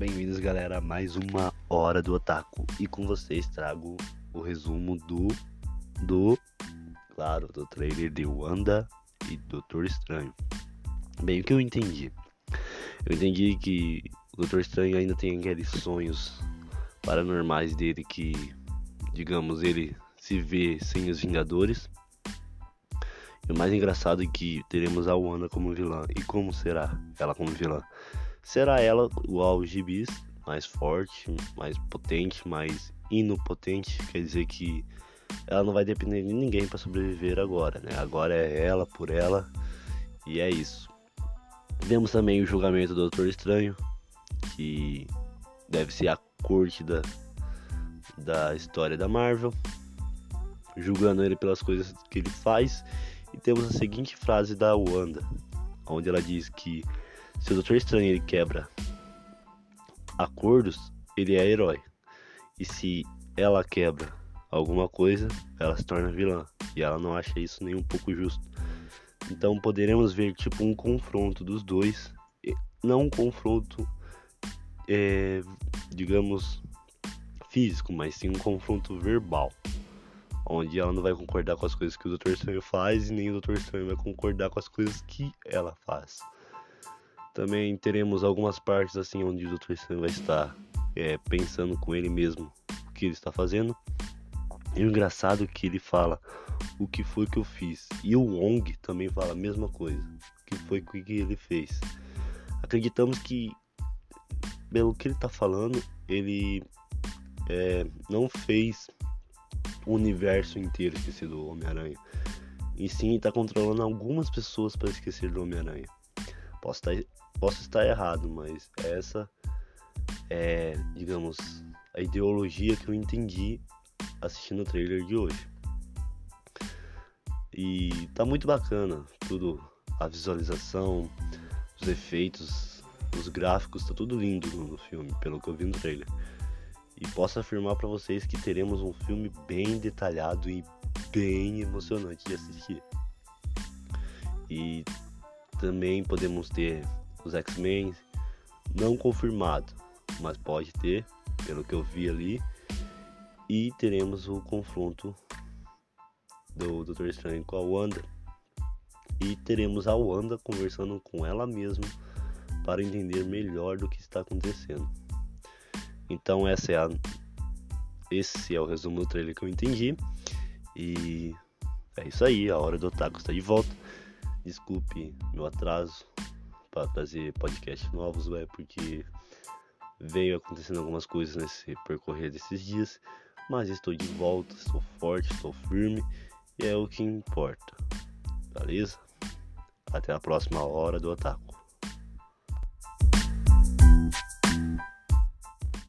Bem-vindos, galera, a mais uma hora do Otaku. E com vocês trago o resumo do. do. claro, do trailer de Wanda e Doutor Estranho. Bem, o que eu entendi? Eu entendi que o Doutor Estranho ainda tem aqueles sonhos paranormais dele que, digamos, ele se vê sem os Vingadores. E o mais engraçado é que teremos a Wanda como vilã. E como será ela como vilã? Será ela o gibis mais forte, mais potente, mais inopotente? Quer dizer que ela não vai depender de ninguém para sobreviver agora, né? Agora é ela por ela e é isso. Vemos também o julgamento do Doutor Estranho, que deve ser a corte da, da história da Marvel, julgando ele pelas coisas que ele faz. E temos a seguinte frase da Wanda, onde ela diz que se o Doutor Estranho ele quebra acordos, ele é herói. E se ela quebra alguma coisa, ela se torna vilã. E ela não acha isso nem um pouco justo. Então poderemos ver tipo um confronto dos dois, não um confronto, é, digamos, físico, mas sim um confronto verbal, onde ela não vai concordar com as coisas que o Doutor Estranho faz e nem o Doutor Estranho vai concordar com as coisas que ela faz. Também teremos algumas partes assim onde o Dr. Estranho vai estar é, pensando com ele mesmo o que ele está fazendo. E o engraçado é que ele fala o que foi que eu fiz. E o Wong também fala a mesma coisa. O que foi que ele fez. Acreditamos que, pelo que ele está falando, ele é, não fez o universo inteiro esquecer do Homem-Aranha. E sim está controlando algumas pessoas para esquecer do Homem-Aranha. Posso estar, posso estar errado, mas essa é, digamos, a ideologia que eu entendi assistindo o trailer de hoje. E tá muito bacana tudo, a visualização, os efeitos, os gráficos, tá tudo lindo no filme, pelo que eu vi no trailer. E posso afirmar para vocês que teremos um filme bem detalhado e bem emocionante de assistir. E também podemos ter os X-Men não confirmado, mas pode ter, pelo que eu vi ali. E teremos o confronto do Doutor Estranho com a Wanda. E teremos a Wanda conversando com ela mesma para entender melhor do que está acontecendo. Então essa é a esse é o resumo do trailer que eu entendi. E é isso aí, a hora do Otaku está de volta. Desculpe meu atraso para trazer podcasts novos, é porque veio acontecendo algumas coisas nesse percorrer desses dias, mas estou de volta, estou forte, estou firme e é o que importa. Beleza? Até a próxima hora do Otaku.